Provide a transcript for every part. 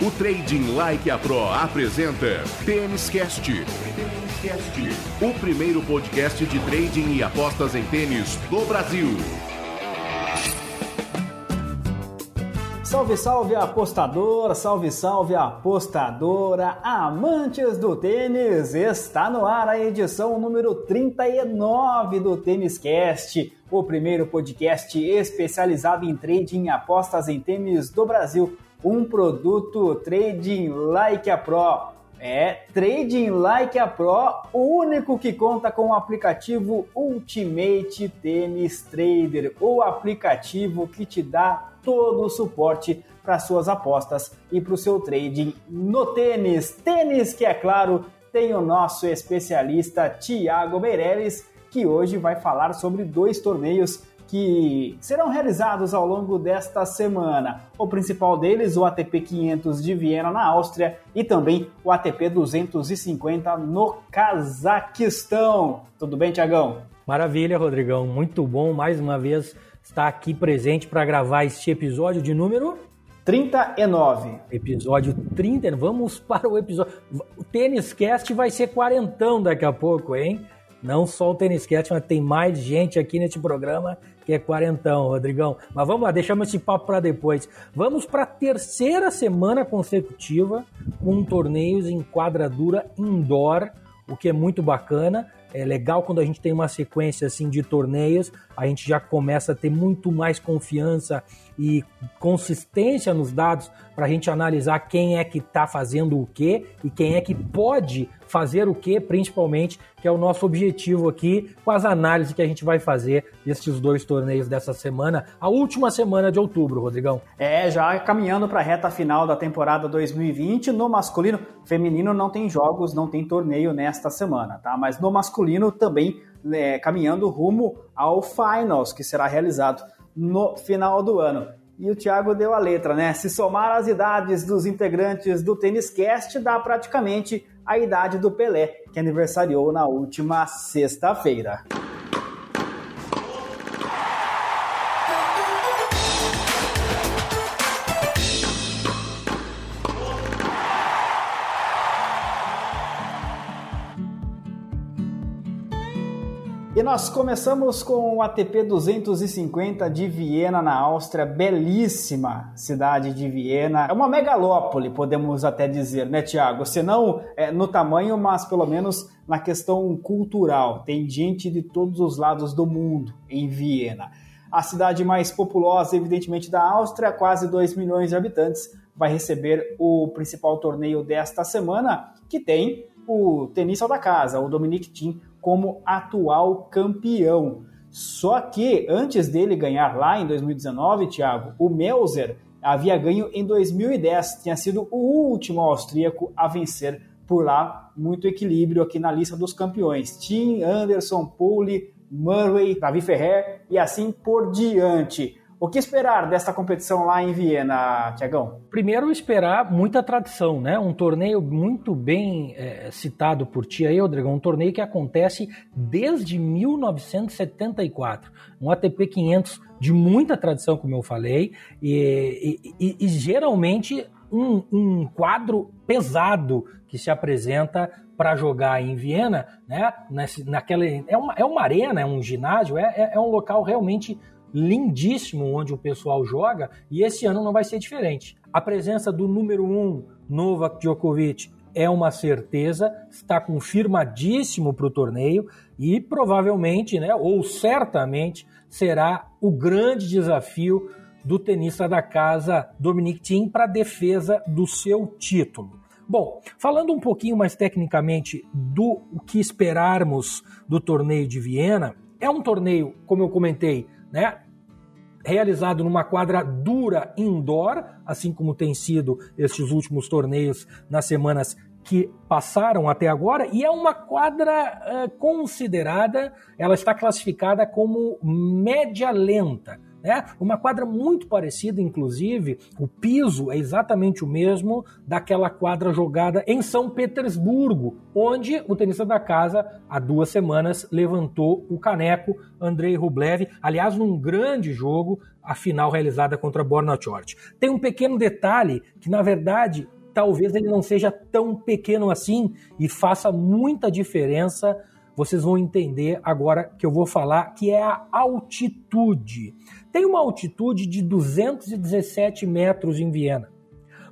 O Trading Like a Pro apresenta Tênis Cast. O primeiro podcast de trading e apostas em tênis do Brasil. Salve, salve apostador, salve, salve apostadora, amantes do tênis! Está no ar a edição número 39 do Tênis Cast, o primeiro podcast especializado em trading e apostas em tênis do Brasil um produto Trading Like a Pro. É, Trading Like a Pro, o único que conta com o aplicativo Ultimate Tennis Trader, o aplicativo que te dá todo o suporte para suas apostas e para o seu trading no tênis. Tênis que, é claro, tem o nosso especialista Tiago Meirelles, que hoje vai falar sobre dois torneios que serão realizados ao longo desta semana. O principal deles, o ATP 500 de Viena, na Áustria, e também o ATP 250 no Cazaquistão. Tudo bem, Tiagão? Maravilha, Rodrigão. Muito bom mais uma vez estar aqui presente para gravar este episódio de número 39. Episódio 30. Vamos para o episódio. O Tênis Cast vai ser quarentão daqui a pouco, hein? Não só o Tênis Cast, mas tem mais gente aqui nesse programa que é quarentão, Rodrigão. Mas vamos lá, deixamos esse papo para depois. Vamos para a terceira semana consecutiva com torneios em quadradura indoor, o que é muito bacana. É legal quando a gente tem uma sequência assim de torneios, a gente já começa a ter muito mais confiança e consistência nos dados para a gente analisar quem é que está fazendo o que e quem é que pode fazer o que, principalmente, que é o nosso objetivo aqui com as análises que a gente vai fazer desses dois torneios dessa semana, a última semana de outubro, Rodrigão. É, já caminhando para a reta final da temporada 2020, no masculino, feminino não tem jogos, não tem torneio nesta semana, tá? Mas no masculino também é, caminhando rumo ao Finals, que será realizado no final do ano. E o Thiago deu a letra, né? Se somar as idades dos integrantes do Tênis Cast, dá praticamente a idade do Pelé, que aniversariou na última sexta-feira. E nós começamos com o ATP 250 de Viena, na Áustria, belíssima cidade de Viena. É uma megalópole, podemos até dizer, né, Tiago? Se não é, no tamanho, mas pelo menos na questão cultural. Tem gente de todos os lados do mundo em Viena. A cidade mais populosa, evidentemente, da Áustria, quase 2 milhões de habitantes, vai receber o principal torneio desta semana, que tem o tenista da casa, o Dominic Thiem, como atual campeão. Só que antes dele ganhar lá em 2019, Thiago, o Melzer havia ganho em 2010, tinha sido o último austríaco a vencer por lá. Muito equilíbrio aqui na lista dos campeões. Tim Anderson, Poole, Murray, Davi Ferrer e assim por diante. O que esperar desta competição lá em Viena, Tiagão? Primeiro, esperar muita tradição, né? Um torneio muito bem é, citado por ti aí, Rodrigo, um torneio que acontece desde 1974. Um ATP 500 de muita tradição, como eu falei, e, e, e geralmente um, um quadro pesado que se apresenta para jogar em Viena, né? Nesse, naquela, é, uma, é uma arena, é um ginásio, é, é, é um local realmente lindíssimo onde o pessoal joga e esse ano não vai ser diferente. A presença do número um, Novak Djokovic, é uma certeza, está confirmadíssimo para o torneio e provavelmente, né, ou certamente, será o grande desafio do tenista da casa Dominic Thiem para a defesa do seu título. Bom, falando um pouquinho mais tecnicamente do que esperarmos do torneio de Viena, é um torneio, como eu comentei, né? Realizado numa quadra dura indoor, assim como tem sido estes últimos torneios nas semanas que passaram até agora, e é uma quadra uh, considerada, ela está classificada como média lenta. Né? Uma quadra muito parecida, inclusive, o piso é exatamente o mesmo daquela quadra jogada em São Petersburgo, onde o tenista da casa, há duas semanas, levantou o caneco Andrei Rublev, aliás, num grande jogo, a final realizada contra Borna Chort. Tem um pequeno detalhe que, na verdade, talvez ele não seja tão pequeno assim e faça muita diferença vocês vão entender agora que eu vou falar, que é a altitude. Tem uma altitude de 217 metros em Viena.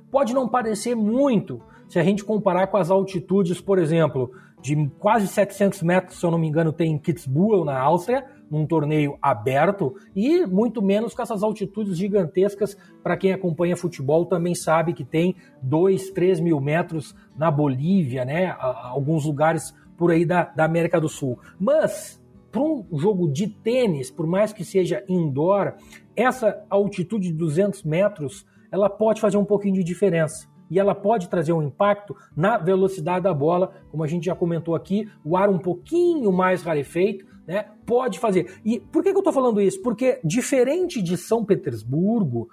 Pode não parecer muito se a gente comparar com as altitudes, por exemplo, de quase 700 metros, se eu não me engano, tem em Kitzbühel, na Áustria, num torneio aberto, e muito menos com essas altitudes gigantescas. Para quem acompanha futebol também sabe que tem 2, 3 mil metros na Bolívia, né? Alguns lugares por aí da, da América do Sul. Mas, para um jogo de tênis, por mais que seja indoor, essa altitude de 200 metros, ela pode fazer um pouquinho de diferença. E ela pode trazer um impacto na velocidade da bola, como a gente já comentou aqui, o ar um pouquinho mais rarefeito, né? Pode fazer. E por que, que eu estou falando isso? Porque, diferente de São Petersburgo,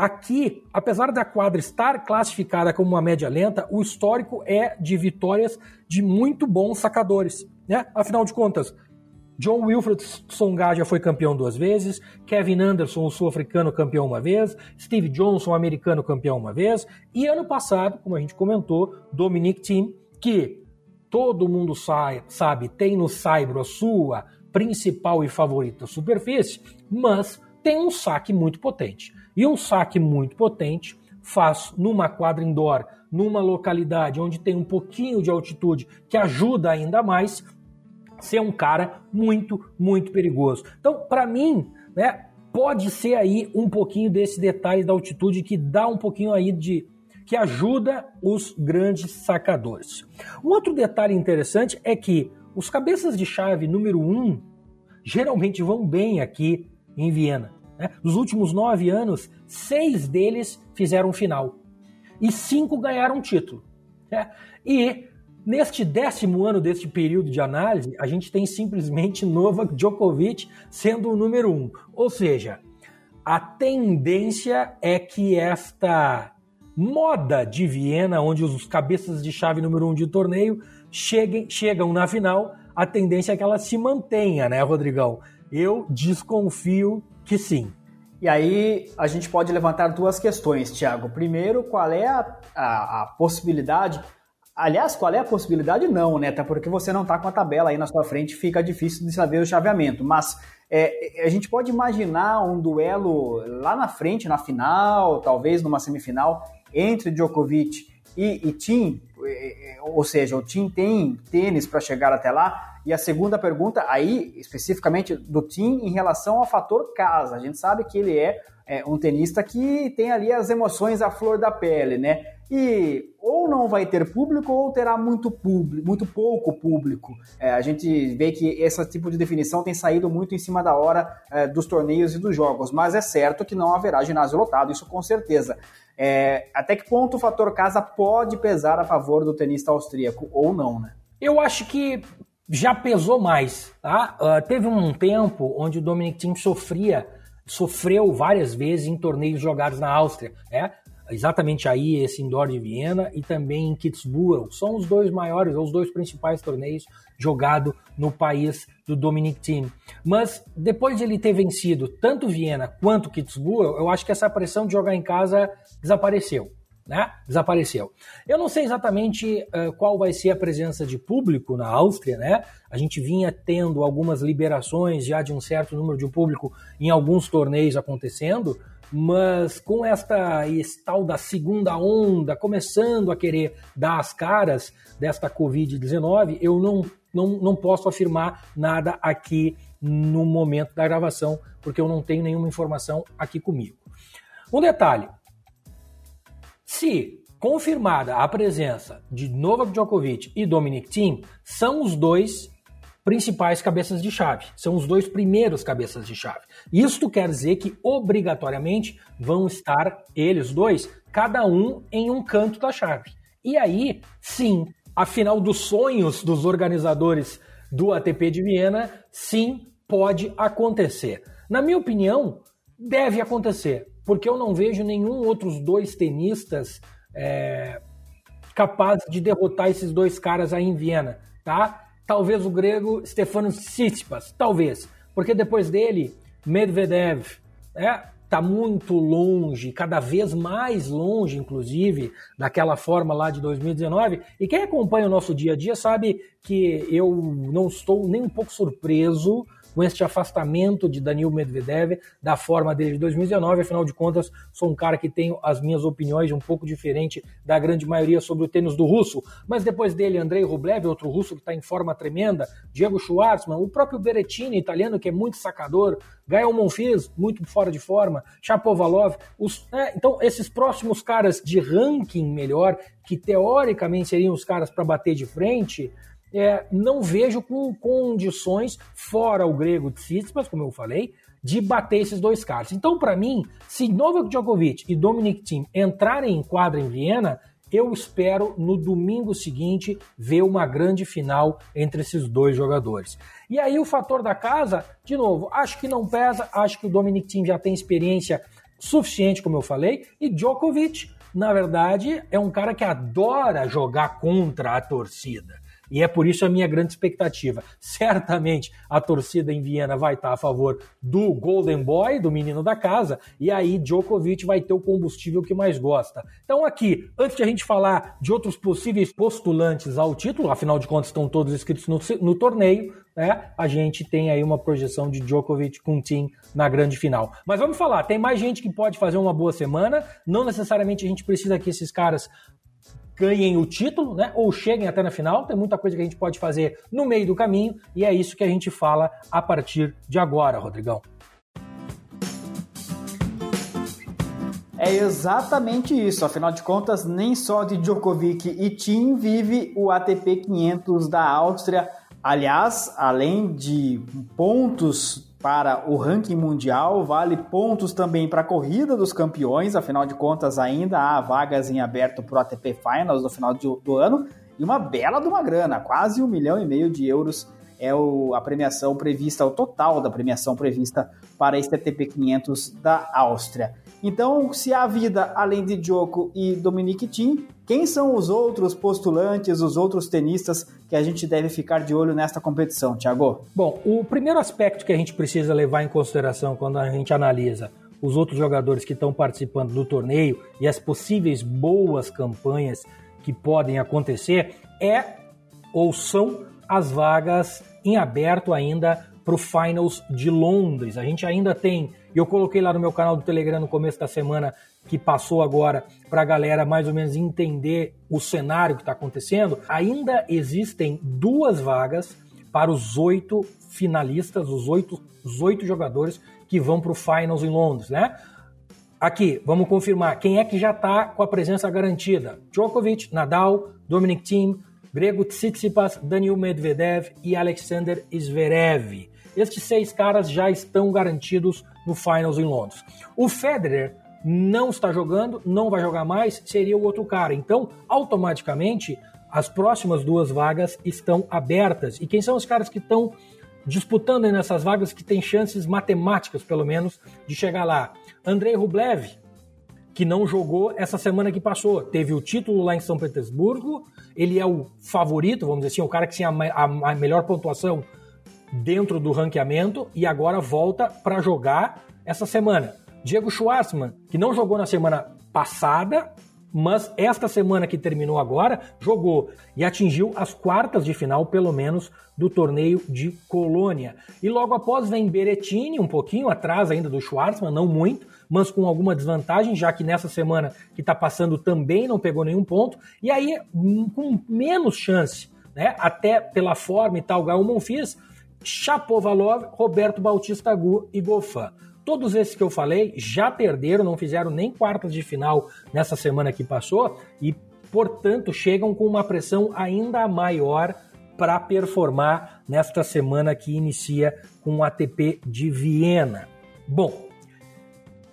Aqui, apesar da quadra estar classificada como uma média lenta, o histórico é de vitórias de muito bons sacadores. Né? Afinal de contas, John Wilfred Songa já foi campeão duas vezes, Kevin Anderson, o sul-africano, campeão uma vez, Steve Johnson, o americano, campeão uma vez, e ano passado, como a gente comentou, Dominic Thiem, que todo mundo sabe, tem no Saibro a sua principal e favorita superfície, mas tem um saque muito potente. E um saque muito potente faz numa quadra indoor, numa localidade onde tem um pouquinho de altitude que ajuda ainda mais, ser um cara muito, muito perigoso. Então, para mim, né, pode ser aí um pouquinho desse detalhe da altitude que dá um pouquinho aí de que ajuda os grandes sacadores. Um outro detalhe interessante é que os cabeças de chave número 1 um, geralmente vão bem aqui em Viena. Né? Nos últimos nove anos, seis deles fizeram final e cinco ganharam título. Né? E neste décimo ano deste período de análise, a gente tem simplesmente Novak Djokovic sendo o número um. Ou seja, a tendência é que esta moda de Viena, onde os cabeças de chave número um de torneio cheguem, chegam na final, a tendência é que ela se mantenha, né, Rodrigão? Eu desconfio que sim. E aí a gente pode levantar duas questões, Tiago. Primeiro, qual é a, a, a, possibilidade? Aliás, qual é a possibilidade? Não, né? Até porque você não está com a tabela aí na sua frente, fica difícil de saber o chaveamento. Mas é, a gente pode imaginar um duelo lá na frente, na final, talvez numa semifinal, entre Djokovic e, e Tim, é, é, ou seja, o Tim tem tênis para chegar até lá. E a segunda pergunta, aí especificamente do Tim, em relação ao fator casa. A gente sabe que ele é, é um tenista que tem ali as emoções à flor da pele, né? E ou não vai ter público ou terá muito público, muito pouco público. É, a gente vê que esse tipo de definição tem saído muito em cima da hora é, dos torneios e dos jogos, mas é certo que não haverá ginásio lotado, isso com certeza. É, até que ponto o fator casa pode pesar a favor do tenista austríaco ou não, né? Eu acho que já pesou mais. Tá? Uh, teve um tempo onde o Dominic Thiem sofria, sofreu várias vezes em torneios jogados na Áustria. Né? Exatamente aí, esse indoor de Viena e também em Kitzbühel. São os dois maiores, os dois principais torneios jogados no país do Dominic Thiem. Mas depois de ele ter vencido tanto Viena quanto Kitzbühel, eu acho que essa pressão de jogar em casa desapareceu né? Desapareceu. Eu não sei exatamente uh, qual vai ser a presença de público na Áustria, né? A gente vinha tendo algumas liberações já de um certo número de público em alguns torneios acontecendo, mas com esta tal da segunda onda começando a querer dar as caras desta Covid-19, eu não, não, não posso afirmar nada aqui no momento da gravação, porque eu não tenho nenhuma informação aqui comigo. Um detalhe, se confirmada a presença de Novak Djokovic e Dominic Thiem, são os dois principais cabeças de chave, são os dois primeiros cabeças de chave. Isto quer dizer que obrigatoriamente vão estar eles dois, cada um em um canto da chave. E aí, sim, a final dos sonhos dos organizadores do ATP de Viena, sim, pode acontecer. Na minha opinião, Deve acontecer, porque eu não vejo nenhum outros dois tenistas é, capazes de derrotar esses dois caras aí em Viena, tá? Talvez o grego Stefanos Tsitsipas, talvez, porque depois dele, Medvedev, é, tá muito longe, cada vez mais longe, inclusive, daquela forma lá de 2019. E quem acompanha o nosso dia a dia sabe que eu não estou nem um pouco surpreso com este afastamento de Danil Medvedev da forma dele de 2019. Afinal de contas, sou um cara que tem as minhas opiniões um pouco diferente da grande maioria sobre o tênis do russo. Mas depois dele, Andrei Rublev, outro russo que está em forma tremenda, Diego Schwartzman, o próprio Berrettini, italiano, que é muito sacador, Gael Monfils, muito fora de forma, Chapovalov. Os, né? Então, esses próximos caras de ranking melhor, que teoricamente seriam os caras para bater de frente, é, não vejo com condições, fora o grego Tsitsipas, como eu falei, de bater esses dois caras. Então, para mim, se Novak Djokovic e Dominic Thiem entrarem em quadra em Viena, eu espero no domingo seguinte ver uma grande final entre esses dois jogadores. E aí o fator da casa, de novo, acho que não pesa, acho que o Dominic Thiem já tem experiência suficiente, como eu falei, e Djokovic, na verdade, é um cara que adora jogar contra a torcida. E é por isso a minha grande expectativa. Certamente a torcida em Viena vai estar a favor do Golden Boy, do menino da casa, e aí Djokovic vai ter o combustível que mais gosta. Então, aqui, antes de a gente falar de outros possíveis postulantes ao título, afinal de contas estão todos inscritos no, no torneio, né? A gente tem aí uma projeção de Djokovic com Tim na grande final. Mas vamos falar, tem mais gente que pode fazer uma boa semana, não necessariamente a gente precisa que esses caras ganhem o título, né? Ou cheguem até na final. Tem muita coisa que a gente pode fazer no meio do caminho e é isso que a gente fala a partir de agora, Rodrigão. É exatamente isso. Afinal de contas, nem só de Djokovic e Tim vive o ATP 500 da Áustria. Aliás, além de pontos para o ranking mundial, vale pontos também para a corrida dos campeões, afinal de contas ainda há vagas em aberto para o ATP Finals no final do, do ano, e uma bela de uma grana, quase um milhão e meio de euros é o, a premiação prevista, o total da premiação prevista para este ATP 500 da Áustria. Então, se há vida além de Djoko e Dominic Thiem, quem são os outros postulantes, os outros tenistas que a gente deve ficar de olho nesta competição, Thiago? Bom, o primeiro aspecto que a gente precisa levar em consideração quando a gente analisa os outros jogadores que estão participando do torneio e as possíveis boas campanhas que podem acontecer é ou são as vagas em aberto ainda para o Finals de Londres. A gente ainda tem, eu coloquei lá no meu canal do Telegram no começo da semana, que passou agora para a galera mais ou menos entender o cenário que está acontecendo. Ainda existem duas vagas para os oito finalistas, os oito, os oito jogadores que vão para o Finals em Londres, né? Aqui, vamos confirmar quem é que já está com a presença garantida: Djokovic, Nadal, Dominic Thiem, Grego Tsitsipas, Daniil Medvedev e Alexander Zverev. Estes seis caras já estão garantidos no Finals em Londres. O Federer não está jogando, não vai jogar mais, seria o outro cara. Então, automaticamente, as próximas duas vagas estão abertas. E quem são os caras que estão disputando nessas vagas que têm chances matemáticas, pelo menos, de chegar lá? Andrei Rublev, que não jogou essa semana que passou. Teve o título lá em São Petersburgo, ele é o favorito, vamos dizer assim, o cara que tinha a, a melhor pontuação dentro do ranqueamento e agora volta para jogar essa semana. Diego Schwartzman, que não jogou na semana passada, mas esta semana que terminou agora, jogou e atingiu as quartas de final, pelo menos, do torneio de Colônia. E logo após vem Berettini, um pouquinho atrás ainda do Schwartzman, não muito, mas com alguma desvantagem, já que nessa semana que está passando também não pegou nenhum ponto. E aí, hum, com menos chance, né, até pela forma e tal, Gael Monfils, Chapovalov, Roberto Bautista Agu e Goffin. Todos esses que eu falei já perderam, não fizeram nem quartas de final nessa semana que passou e, portanto, chegam com uma pressão ainda maior para performar nesta semana que inicia com o ATP de Viena. Bom,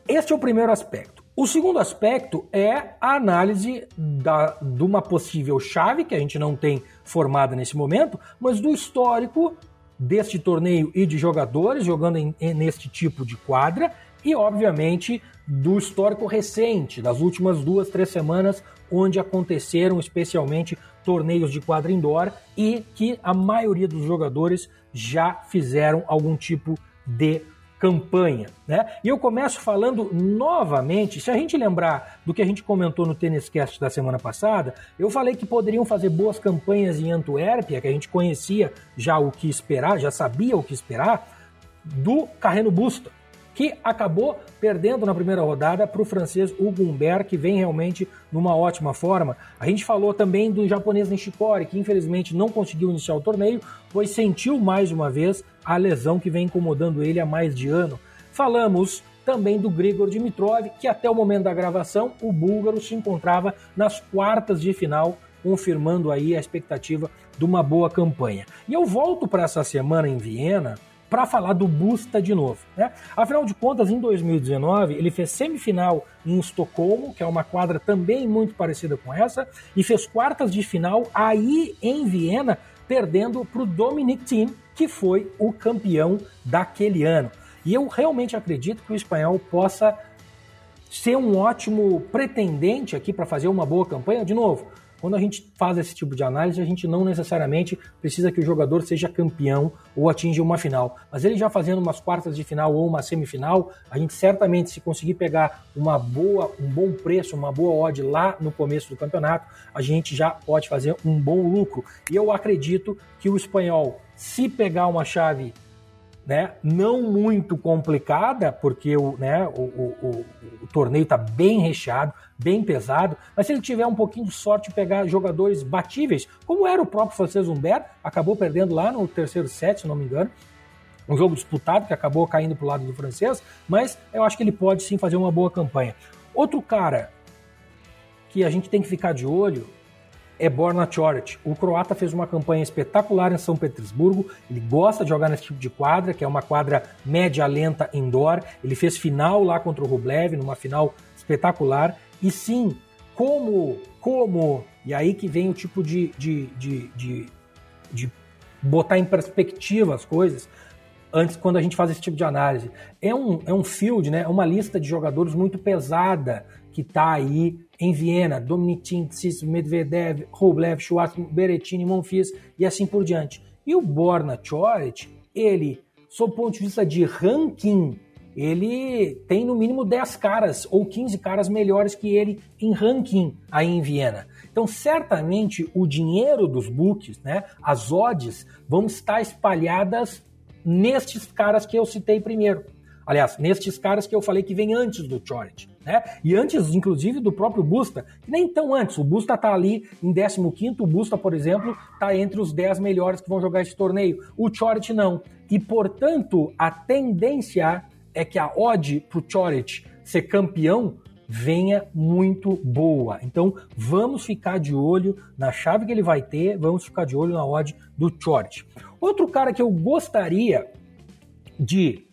este é o primeiro aspecto. O segundo aspecto é a análise da, de uma possível chave, que a gente não tem formada nesse momento, mas do histórico deste torneio e de jogadores jogando em, neste tipo de quadra e, obviamente, do histórico recente, das últimas duas, três semanas, onde aconteceram especialmente torneios de quadra indoor e que a maioria dos jogadores já fizeram algum tipo de campanha, né? E eu começo falando novamente, se a gente lembrar do que a gente comentou no Tênis Cast da semana passada, eu falei que poderiam fazer boas campanhas em Antuérpia, que a gente conhecia já o que esperar, já sabia o que esperar, do Carreno Busta que acabou perdendo na primeira rodada para o francês Hugo Humbert, que vem realmente numa ótima forma. A gente falou também do japonês Nishikori, que infelizmente não conseguiu iniciar o torneio, pois sentiu mais uma vez a lesão que vem incomodando ele há mais de ano. Falamos também do Grigor Dimitrov, que até o momento da gravação o búlgaro se encontrava nas quartas de final, confirmando aí a expectativa de uma boa campanha. E eu volto para essa semana em Viena para falar do Busta de novo. Né? Afinal de contas, em 2019, ele fez semifinal em Estocolmo, que é uma quadra também muito parecida com essa, e fez quartas de final aí em Viena, perdendo para o Dominic Thiem, que foi o campeão daquele ano. E eu realmente acredito que o espanhol possa ser um ótimo pretendente aqui para fazer uma boa campanha. De novo, quando a gente faz esse tipo de análise, a gente não necessariamente precisa que o jogador seja campeão ou atinja uma final. Mas ele já fazendo umas quartas de final ou uma semifinal, a gente certamente, se conseguir pegar uma boa, um bom preço, uma boa odd lá no começo do campeonato, a gente já pode fazer um bom lucro. E eu acredito que o espanhol, se pegar uma chave né, não muito complicada, porque o, né, o, o, o torneio está bem recheado, bem pesado, mas se ele tiver um pouquinho de sorte pegar jogadores batíveis, como era o próprio francês Humbert, acabou perdendo lá no terceiro set, se não me engano, um jogo disputado que acabou caindo para o lado do francês, mas eu acho que ele pode sim fazer uma boa campanha. Outro cara que a gente tem que ficar de olho é Borna Choric. O croata fez uma campanha espetacular em São Petersburgo. Ele gosta de jogar nesse tipo de quadra, que é uma quadra média lenta indoor. Ele fez final lá contra o Rublev, numa final espetacular. E sim, como, como, e aí que vem o tipo de, de, de, de, de botar em perspectiva as coisas, antes quando a gente faz esse tipo de análise. É um, é um field, né? É uma lista de jogadores muito pesada que está aí em Viena, Dominic Tsitsipas, Medvedev, Rublev, Schwartzman, Berrettini, Monfils e assim por diante. E o Borna Choric, ele, sob o ponto de vista de ranking, ele tem no mínimo 10 caras ou 15 caras melhores que ele em ranking aí em Viena. Então, certamente o dinheiro dos books, né, as odds, vão estar espalhadas nestes caras que eu citei primeiro. Aliás, nestes caras que eu falei que vem antes do Choric, né? E antes, inclusive, do próprio Busta, que nem tão antes. O Busta está ali em 15 o Busta, por exemplo, está entre os 10 melhores que vão jogar esse torneio. O Choric não. E, portanto, a tendência é que a odd para o ser campeão venha muito boa. Então, vamos ficar de olho na chave que ele vai ter, vamos ficar de olho na odd do Choric. Outro cara que eu gostaria de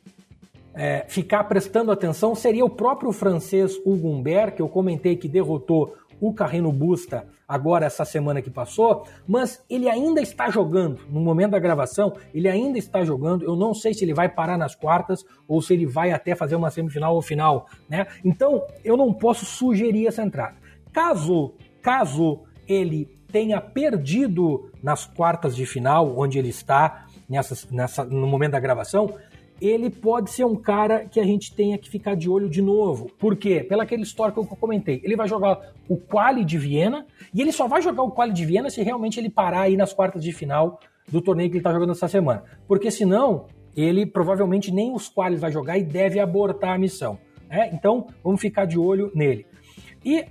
é, ficar prestando atenção seria o próprio francês Hugo Humbert, que eu comentei que derrotou o Carreno Busta agora essa semana que passou, mas ele ainda está jogando. No momento da gravação, ele ainda está jogando. Eu não sei se ele vai parar nas quartas ou se ele vai até fazer uma semifinal ou final, né? Então, eu não posso sugerir essa entrada. Caso, caso ele tenha perdido nas quartas de final, onde ele está nessa, nessa, no momento da gravação, ele pode ser um cara que a gente tenha que ficar de olho de novo. Por quê? Pelo aquele histórico que eu comentei. Ele vai jogar o quali de Viena e ele só vai jogar o quali de Viena se realmente ele parar aí nas quartas de final do torneio que ele está jogando essa semana. Porque senão, ele provavelmente nem os qualis vai jogar e deve abortar a missão. Né? Então, vamos ficar de olho nele. E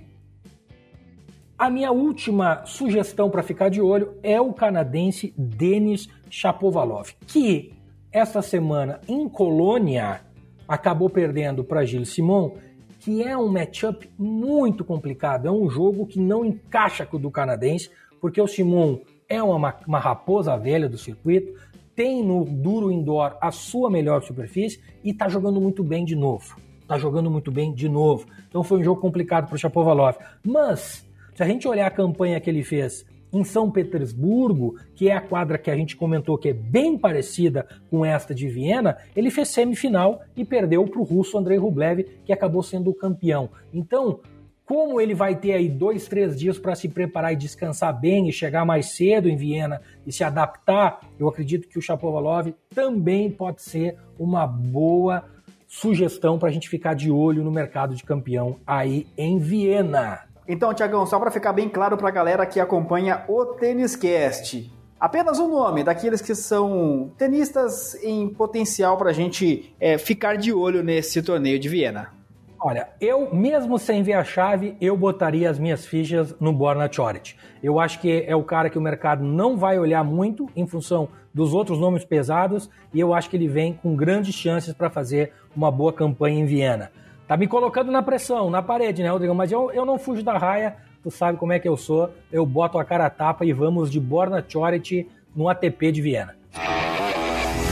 a minha última sugestão para ficar de olho é o canadense Denis Shapovalov, que essa semana em Colônia acabou perdendo para Gilles Simon, que é um matchup muito complicado. É um jogo que não encaixa com o do canadense, porque o Simon é uma, uma raposa velha do circuito, tem no duro indoor a sua melhor superfície e está jogando muito bem de novo. Está jogando muito bem de novo. Então foi um jogo complicado para o Chapovalov. Mas, se a gente olhar a campanha que ele fez em São Petersburgo, que é a quadra que a gente comentou que é bem parecida com esta de Viena, ele fez semifinal e perdeu para o russo Andrei Rublev, que acabou sendo o campeão. Então, como ele vai ter aí dois, três dias para se preparar e descansar bem e chegar mais cedo em Viena e se adaptar, eu acredito que o Chapovalov também pode ser uma boa sugestão para a gente ficar de olho no mercado de campeão aí em Viena. Então, Tiagão, só para ficar bem claro para a galera que acompanha o Tênis Cast, apenas o nome daqueles que são tenistas em potencial para a gente é, ficar de olho nesse torneio de Viena. Olha, eu, mesmo sem ver a chave, eu botaria as minhas fichas no Borna Choric. Eu acho que é o cara que o mercado não vai olhar muito em função dos outros nomes pesados e eu acho que ele vem com grandes chances para fazer uma boa campanha em Viena. Tá me colocando na pressão, na parede, né, Rodrigo? Mas eu, eu não fujo da raia, tu sabe como é que eu sou. Eu boto a cara a tapa e vamos de Borna Choric no ATP de Viena.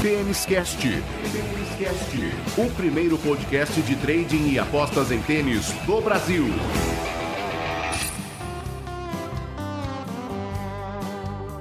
Tênis Cast. O primeiro podcast de trading e apostas em tênis do Brasil.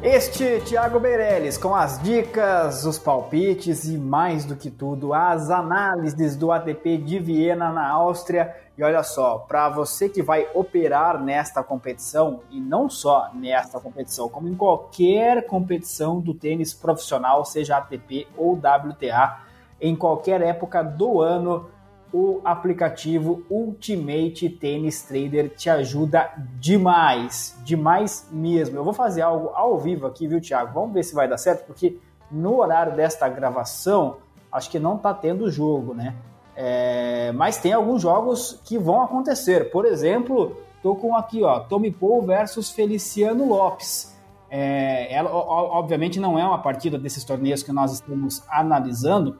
Este Thiago Meirelles com as dicas, os palpites e mais do que tudo, as análises do ATP de Viena na Áustria. E olha só, para você que vai operar nesta competição, e não só nesta competição, como em qualquer competição do tênis profissional, seja ATP ou WTA, em qualquer época do ano, o aplicativo Ultimate Tennis Trader te ajuda demais, demais mesmo. Eu vou fazer algo ao vivo aqui, viu, Thiago? Vamos ver se vai dar certo, porque no horário desta gravação, acho que não tá tendo jogo, né? É, mas tem alguns jogos que vão acontecer. Por exemplo, tô com aqui, ó, Tommy Paul versus Feliciano Lopes. É, ela, obviamente, não é uma partida desses torneios que nós estamos analisando,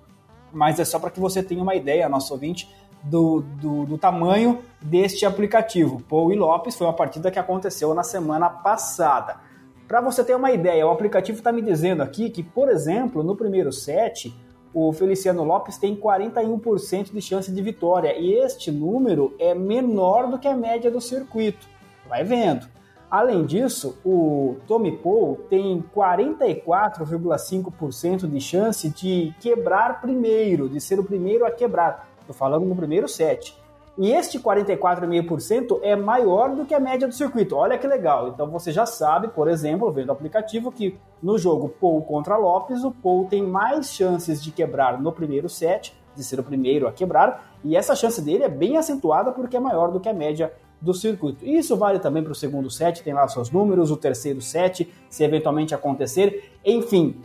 mas é só para que você tenha uma ideia, nosso ouvinte, do, do, do, tamanho deste aplicativo. Paul e Lopes foi uma partida que aconteceu na semana passada. Para você ter uma ideia, o aplicativo está me dizendo aqui que, por exemplo, no primeiro set, o Feliciano Lopes tem 41% de chance de vitória e este número é menor do que a média do circuito. Vai vendo. Além disso, o Tommy Paul tem 44,5% de chance de quebrar primeiro, de ser o primeiro a quebrar. Estou falando no primeiro set. E este 44,5% é maior do que a média do circuito. Olha que legal. Então você já sabe, por exemplo, vendo o aplicativo, que no jogo Paul contra Lopes, o Paul tem mais chances de quebrar no primeiro set, de ser o primeiro a quebrar, e essa chance dele é bem acentuada porque é maior do que a média do circuito. Isso vale também para o segundo set, tem lá seus números, o terceiro set, se eventualmente acontecer. Enfim,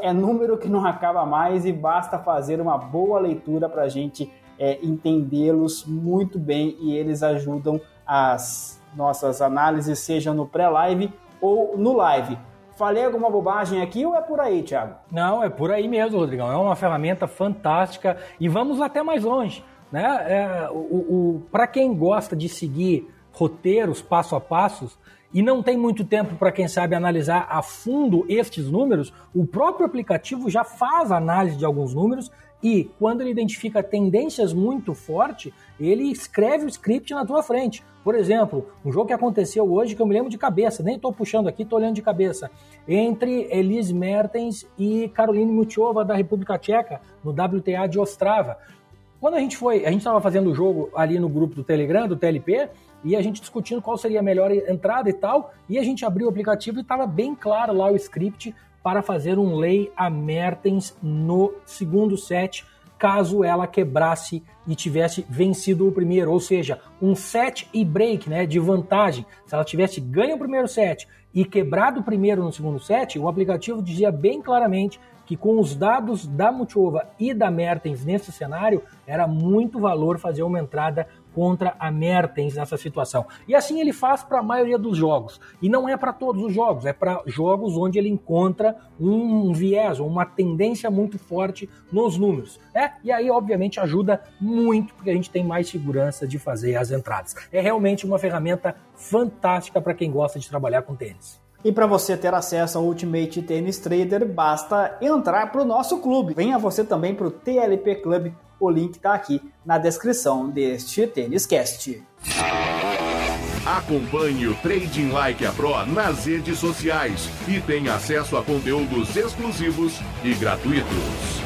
é número que não acaba mais e basta fazer uma boa leitura para a gente é, entendê-los muito bem e eles ajudam as nossas análises, seja no pré-live ou no live. Falei alguma bobagem aqui ou é por aí, Thiago? Não, é por aí mesmo, Rodrigão. É uma ferramenta fantástica e vamos até mais longe. Né? É, o, o para quem gosta de seguir roteiros passo a passos e não tem muito tempo para quem sabe analisar a fundo estes números, o próprio aplicativo já faz análise de alguns números e quando ele identifica tendências muito fortes, ele escreve o script na tua frente. Por exemplo, um jogo que aconteceu hoje que eu me lembro de cabeça, nem estou puxando aqui, estou olhando de cabeça, entre Elise Mertens e Caroline Mutiova da República Tcheca no WTA de Ostrava. Quando a gente foi, a gente estava fazendo o jogo ali no grupo do Telegram, do TLP, e a gente discutindo qual seria a melhor entrada e tal, e a gente abriu o aplicativo e estava bem claro lá o script para fazer um lay a Mertens no segundo set, caso ela quebrasse e tivesse vencido o primeiro, ou seja, um set e break, né, de vantagem. Se ela tivesse ganho o primeiro set e quebrado o primeiro no segundo set, o aplicativo dizia bem claramente que com os dados da Mutuova e da Mertens nesse cenário, era muito valor fazer uma entrada contra a Mertens nessa situação. E assim ele faz para a maioria dos jogos. E não é para todos os jogos, é para jogos onde ele encontra um viés, uma tendência muito forte nos números. É, e aí, obviamente, ajuda muito, porque a gente tem mais segurança de fazer as entradas. É realmente uma ferramenta fantástica para quem gosta de trabalhar com tênis. E para você ter acesso ao Ultimate Tennis Trader, basta entrar para o nosso clube. Venha você também para o TLP Club. O link está aqui na descrição deste Tênis Cast. Acompanhe o Trading Like a Pro nas redes sociais e tenha acesso a conteúdos exclusivos e gratuitos.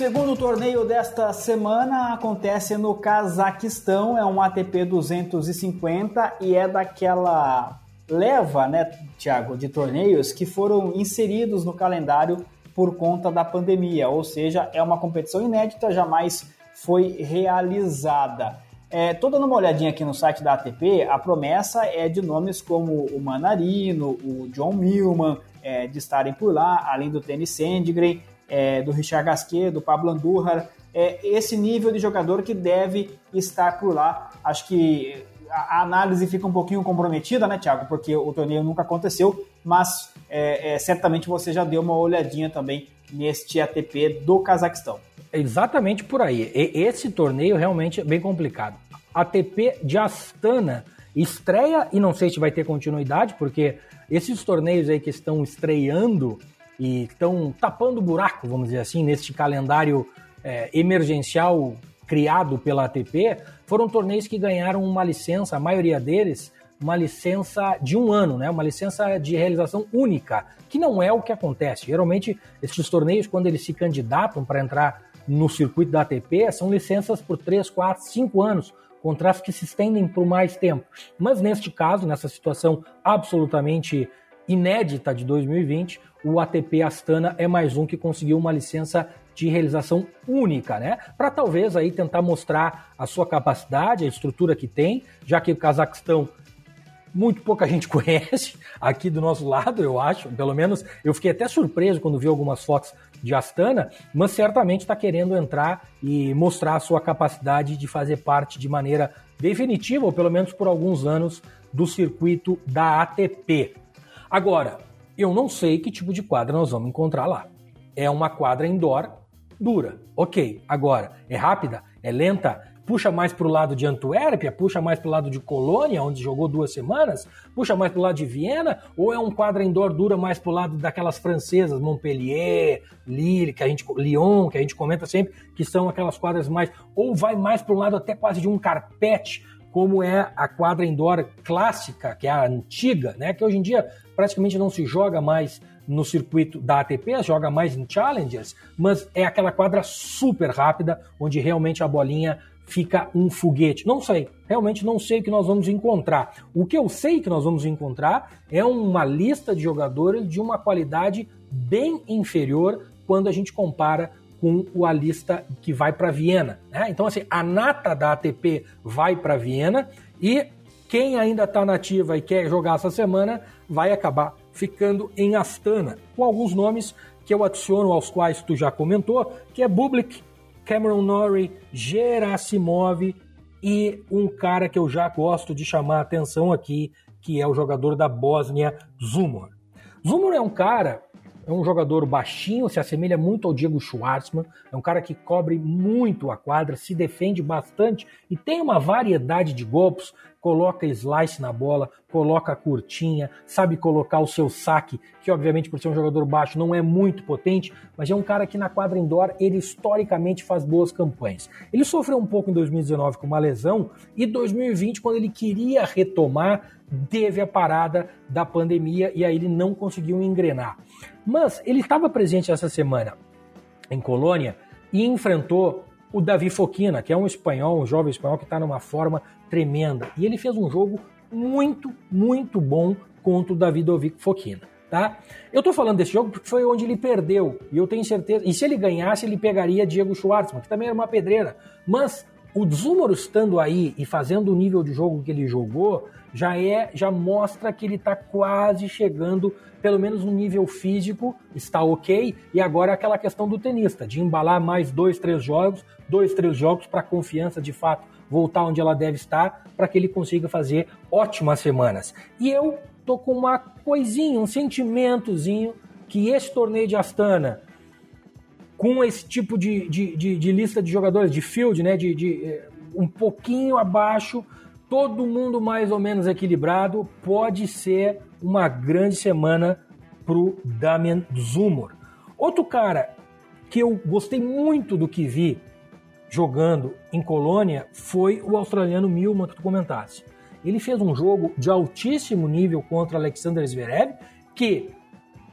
Segundo torneio desta semana acontece no Cazaquistão, é um ATP 250 e é daquela leva, né, Thiago, de torneios que foram inseridos no calendário por conta da pandemia, ou seja, é uma competição inédita, jamais foi realizada. É, tô dando uma olhadinha aqui no site da ATP, a promessa é de nomes como o Manarino, o John Millman, é, de estarem por lá, além do Tennis Sandgren, é, do Richard Gasquet, do Pablo Andújar, é esse nível de jogador que deve estar por lá. Acho que a análise fica um pouquinho comprometida, né, Thiago? Porque o torneio nunca aconteceu, mas é, é, certamente você já deu uma olhadinha também neste ATP do Cazaquistão. Exatamente por aí. E, esse torneio realmente é bem complicado. ATP de Astana estreia e não sei se vai ter continuidade, porque esses torneios aí que estão estreando e estão tapando buraco, vamos dizer assim, neste calendário é, emergencial criado pela ATP, foram torneios que ganharam uma licença, a maioria deles, uma licença de um ano, né? uma licença de realização única, que não é o que acontece. Geralmente, esses torneios, quando eles se candidatam para entrar no circuito da ATP são licenças por 3, 4, 5 anos, contratos que se estendem por mais tempo. Mas neste caso, nessa situação absolutamente inédita de 2020, o ATP Astana é mais um que conseguiu uma licença de realização única, né? Para talvez aí tentar mostrar a sua capacidade, a estrutura que tem, já que o Cazaquistão muito pouca gente conhece aqui do nosso lado, eu acho. Pelo menos eu fiquei até surpreso quando vi algumas fotos de Astana, mas certamente está querendo entrar e mostrar a sua capacidade de fazer parte de maneira definitiva, ou pelo menos por alguns anos, do circuito da ATP. Agora, eu não sei que tipo de quadra nós vamos encontrar lá. É uma quadra indoor dura, ok. Agora, é rápida? É lenta? puxa mais para o lado de Antuérpia, puxa mais para o lado de Colônia, onde jogou duas semanas, puxa mais para o lado de Viena, ou é um quadro indoor dura mais para o lado daquelas francesas, Montpellier, Lille, que a gente, Lyon, que a gente comenta sempre, que são aquelas quadras mais, ou vai mais para o lado até quase de um carpete, como é a quadra indoor clássica, que é a antiga, né, que hoje em dia praticamente não se joga mais no circuito da ATP, joga mais em Challengers, mas é aquela quadra super rápida, onde realmente a bolinha fica um foguete. Não sei, realmente não sei o que nós vamos encontrar. O que eu sei que nós vamos encontrar é uma lista de jogadores de uma qualidade bem inferior quando a gente compara com a lista que vai para Viena. Né? Então, assim, a nata da ATP vai para Viena e quem ainda está nativa e quer jogar essa semana vai acabar ficando em Astana, com alguns nomes que eu adiciono aos quais tu já comentou, que é Bublik, Cameron Norrie, Gerasimov e um cara que eu já gosto de chamar a atenção aqui, que é o jogador da Bósnia, Zumor. Zumor é um cara, é um jogador baixinho, se assemelha muito ao Diego Schwartzman, é um cara que cobre muito a quadra, se defende bastante e tem uma variedade de golpes coloca slice na bola, coloca curtinha, sabe colocar o seu saque, que obviamente por ser um jogador baixo não é muito potente, mas é um cara que na quadra indoor ele historicamente faz boas campanhas. Ele sofreu um pouco em 2019 com uma lesão e 2020 quando ele queria retomar teve a parada da pandemia e aí ele não conseguiu engrenar. Mas ele estava presente essa semana em Colônia e enfrentou o Davi Foquina, que é um espanhol, um jovem espanhol que está numa forma tremenda. E ele fez um jogo muito, muito bom contra o Davi Foquina. Tá? Eu tô falando desse jogo porque foi onde ele perdeu. E eu tenho certeza. E se ele ganhasse, ele pegaria Diego Schwartzman, que também era uma pedreira. Mas o Zúmaro estando aí e fazendo o nível de jogo que ele jogou, já é, já mostra que ele está quase chegando, pelo menos no nível físico, está ok. E agora aquela questão do tenista, de embalar mais dois, três jogos, dois, três jogos para a confiança de fato voltar onde ela deve estar, para que ele consiga fazer ótimas semanas. E eu tô com uma coisinha, um sentimentozinho que esse torneio de Astana, com esse tipo de, de, de, de lista de jogadores, de field, né, de, de eh, um pouquinho abaixo, todo mundo mais ou menos equilibrado, pode ser uma grande semana para o Damian Zumor. Outro cara que eu gostei muito do que vi jogando em Colônia foi o australiano Milman que tu comentasse. Ele fez um jogo de altíssimo nível contra Alexander Zverev, que,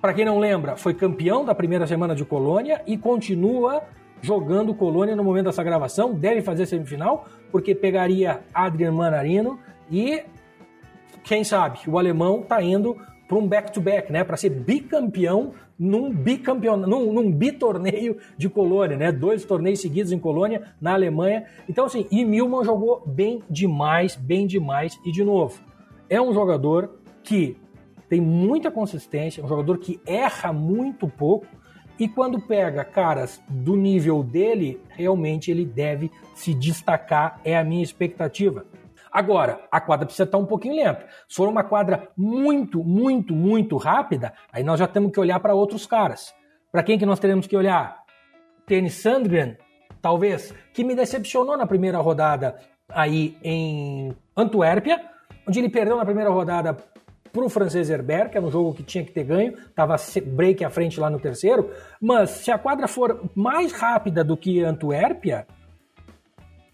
para quem não lembra, foi campeão da primeira semana de Colônia e continua jogando Colônia no momento dessa gravação, deve fazer semifinal, porque pegaria Adrian Manarino e quem sabe o alemão está indo para um back-to-back, né, para ser bicampeão num bicampeão, num, num bitorneio de Colônia, né, dois torneios seguidos em Colônia na Alemanha. Então assim, e Milman jogou bem demais, bem demais. E de novo é um jogador que tem muita consistência, um jogador que erra muito pouco e quando pega caras do nível dele, realmente ele deve se destacar, é a minha expectativa. Agora, a quadra precisa estar um pouquinho lenta. Se for uma quadra muito, muito, muito rápida, aí nós já temos que olhar para outros caras. Para quem que nós teremos que olhar? Tênis Sandgren, talvez, que me decepcionou na primeira rodada aí em Antuérpia, onde ele perdeu na primeira rodada para o francês Herbert, que era um jogo que tinha que ter ganho, estava break à frente lá no terceiro, mas se a quadra for mais rápida do que Antuérpia,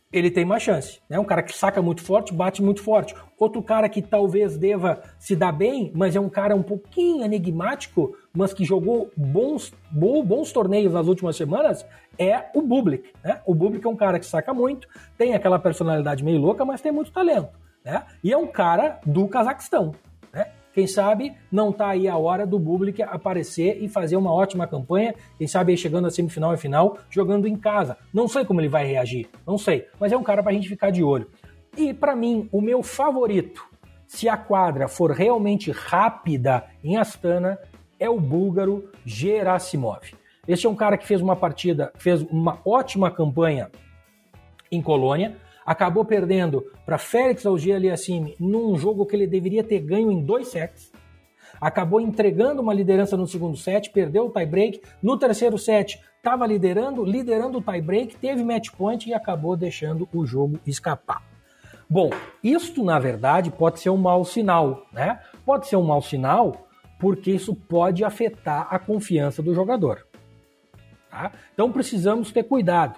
ele tem mais chance. É né? um cara que saca muito forte, bate muito forte. Outro cara que talvez deva se dar bem, mas é um cara um pouquinho enigmático, mas que jogou bons, bons torneios nas últimas semanas, é o Bublik. Né? O Bublik é um cara que saca muito, tem aquela personalidade meio louca, mas tem muito talento. Né? E é um cara do Cazaquistão. Quem sabe não está aí a hora do Bublik aparecer e fazer uma ótima campanha, quem sabe aí chegando a semifinal e final, jogando em casa. Não sei como ele vai reagir, não sei, mas é um cara para a gente ficar de olho. E para mim, o meu favorito, se a quadra for realmente rápida em Astana, é o búlgaro Gerasimov. Este é um cara que fez uma partida, fez uma ótima campanha em Colônia, acabou perdendo para Félix Auger-Aliassime num jogo que ele deveria ter ganho em dois sets. Acabou entregando uma liderança no segundo set, perdeu o tie-break. No terceiro set, estava liderando, liderando o tie-break, teve match point e acabou deixando o jogo escapar. Bom, isto na verdade pode ser um mau sinal, né? Pode ser um mau sinal porque isso pode afetar a confiança do jogador. Tá? Então precisamos ter cuidado.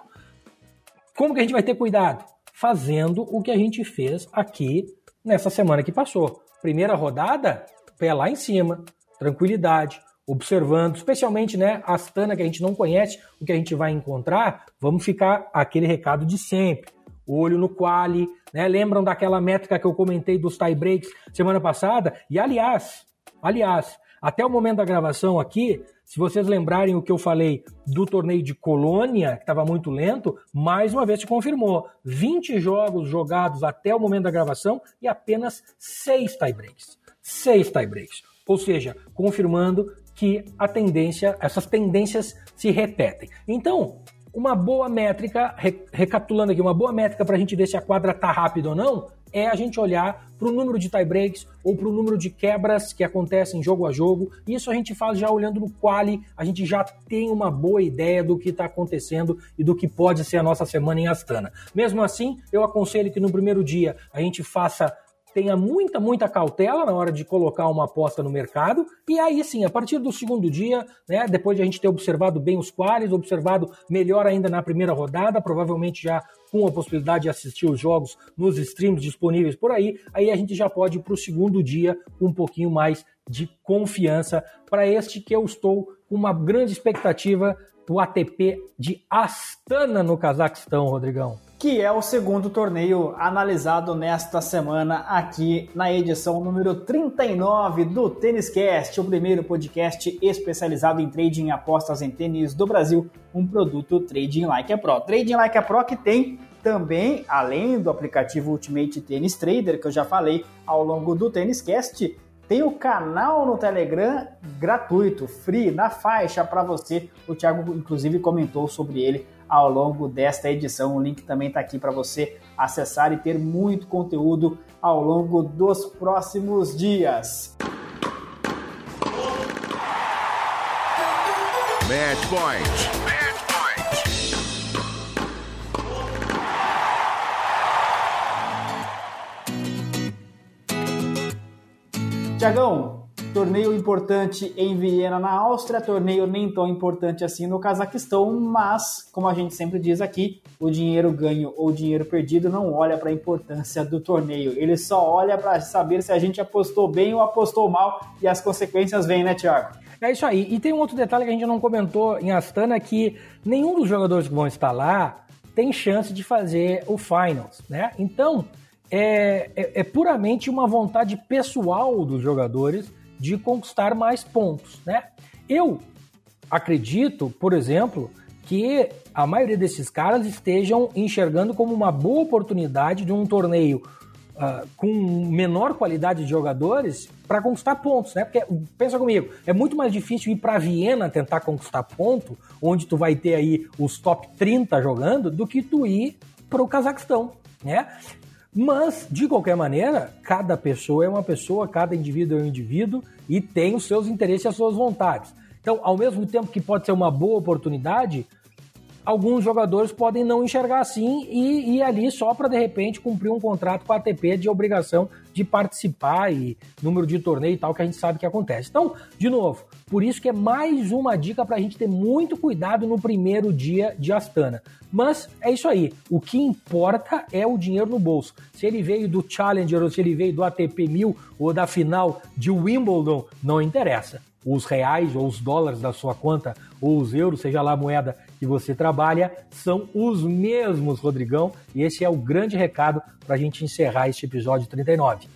Como que a gente vai ter cuidado? Fazendo o que a gente fez aqui nessa semana que passou. Primeira rodada, pé lá em cima, tranquilidade, observando, especialmente né, Astana que a gente não conhece, o que a gente vai encontrar, vamos ficar aquele recado de sempre. Olho no quali, né? Lembram daquela métrica que eu comentei dos tie breaks semana passada? E aliás, aliás, até o momento da gravação aqui, se vocês lembrarem o que eu falei do torneio de Colônia, que estava muito lento, mais uma vez se confirmou. 20 jogos jogados até o momento da gravação e apenas 6 tiebreaks. 6 tiebreaks. Ou seja, confirmando que a tendência, essas tendências se repetem. Então, uma boa métrica, recapitulando aqui, uma boa métrica para a gente ver se a quadra está rápida ou não, é a gente olhar para o número de tie-breaks ou para o número de quebras que acontecem jogo a jogo. Isso a gente faz já olhando no quali, a gente já tem uma boa ideia do que está acontecendo e do que pode ser a nossa semana em Astana. Mesmo assim, eu aconselho que no primeiro dia a gente faça tenha muita, muita cautela na hora de colocar uma aposta no mercado. E aí sim, a partir do segundo dia, né, depois de a gente ter observado bem os quales, observado melhor ainda na primeira rodada, provavelmente já com a possibilidade de assistir os jogos nos streams disponíveis por aí, aí a gente já pode ir para o segundo dia com um pouquinho mais de confiança para este que eu estou com uma grande expectativa do ATP de Astana no Cazaquistão, Rodrigão que é o segundo torneio analisado nesta semana aqui na edição número 39 do Tênis Cast, o primeiro podcast especializado em trading e apostas em tênis do Brasil, um produto Trading Like a Pro. Trading Like a Pro que tem também, além do aplicativo Ultimate Tennis Trader, que eu já falei ao longo do Tênis Cast, tem o canal no Telegram gratuito, free, na faixa para você. O Thiago, inclusive, comentou sobre ele ao longo desta edição. O link também está aqui para você acessar e ter muito conteúdo ao longo dos próximos dias. Match Point. Match Point. Tiagão, Torneio importante em Viena, na Áustria, torneio nem tão importante assim no Cazaquistão, mas, como a gente sempre diz aqui, o dinheiro ganho ou dinheiro perdido não olha para a importância do torneio, ele só olha para saber se a gente apostou bem ou apostou mal e as consequências vêm, né, Thiago? É isso aí. E tem um outro detalhe que a gente não comentou em Astana que nenhum dos jogadores que vão estar lá tem chance de fazer o finals, né? Então é, é, é puramente uma vontade pessoal dos jogadores de conquistar mais pontos, né? Eu acredito, por exemplo, que a maioria desses caras estejam enxergando como uma boa oportunidade de um torneio uh, com menor qualidade de jogadores para conquistar pontos, né? Porque pensa comigo, é muito mais difícil ir para Viena tentar conquistar ponto, onde tu vai ter aí os top 30 jogando, do que tu ir para o Cazaquistão, né? Mas, de qualquer maneira, cada pessoa é uma pessoa, cada indivíduo é um indivíduo e tem os seus interesses e as suas vontades. Então, ao mesmo tempo que pode ser uma boa oportunidade, alguns jogadores podem não enxergar assim e ir ali só para de repente cumprir um contrato com a ATP de obrigação de participar e número de torneio e tal que a gente sabe que acontece. Então, de novo, por isso que é mais uma dica para a gente ter muito cuidado no primeiro dia de Astana. Mas é isso aí. O que importa é o dinheiro no bolso. Se ele veio do Challenger ou se ele veio do ATP 1000 ou da final de Wimbledon, não interessa. Os reais ou os dólares da sua conta ou os euros, seja lá a moeda que você trabalha são os mesmos, Rodrigão, e esse é o grande recado para a gente encerrar este episódio 39.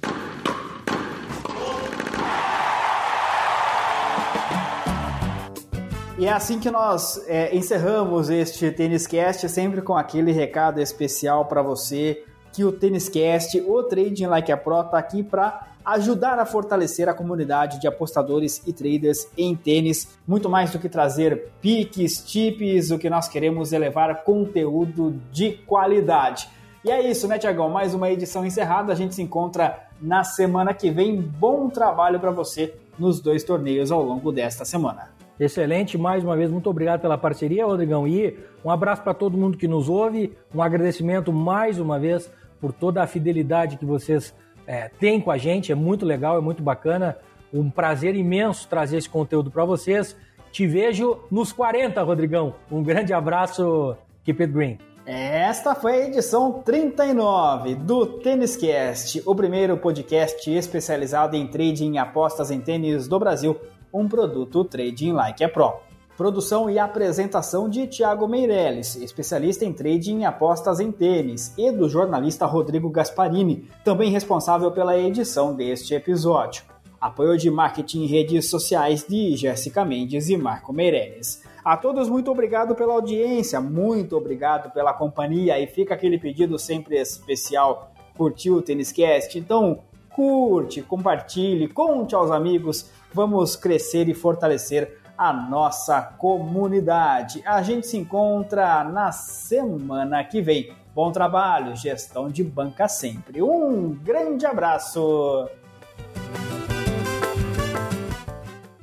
E é assim que nós é, encerramos este Tênis Cast, sempre com aquele recado especial para você que o Tênis Cast, o Trading Like a Pro, está aqui para ajudar a fortalecer a comunidade de apostadores e traders em tênis. Muito mais do que trazer piques, tips, o que nós queremos é levar conteúdo de qualidade. E é isso, né, Tiagão? Mais uma edição encerrada. A gente se encontra na semana que vem. Bom trabalho para você nos dois torneios ao longo desta semana. Excelente, mais uma vez, muito obrigado pela parceria, Rodrigão. E um abraço para todo mundo que nos ouve, um agradecimento mais uma vez por toda a fidelidade que vocês é, tem com a gente, é muito legal, é muito bacana. Um prazer imenso trazer esse conteúdo para vocês. Te vejo nos 40, Rodrigão. Um grande abraço, Keep It Green. Esta foi a edição 39 do Tênis Cast, o primeiro podcast especializado em trading e apostas em tênis do Brasil, um produto Trading Like a Pro. Produção e apresentação de Tiago Meirelles, especialista em trading e apostas em tênis, e do jornalista Rodrigo Gasparini, também responsável pela edição deste episódio. Apoio de marketing em redes sociais de Jéssica Mendes e Marco Meirelles. A todos, muito obrigado pela audiência, muito obrigado pela companhia e fica aquele pedido sempre especial. Curtiu o Tênis Cast? Então, curte, compartilhe, conte aos amigos. Vamos crescer e fortalecer a nossa comunidade. A gente se encontra na semana que vem. Bom trabalho, gestão de banca sempre. Um grande abraço.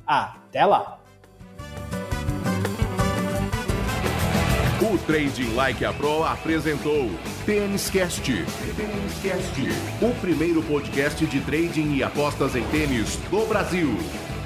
Até lá. O Trading Like a Pro apresentou Tênis Cast. O primeiro podcast de trading e apostas em tênis do Brasil.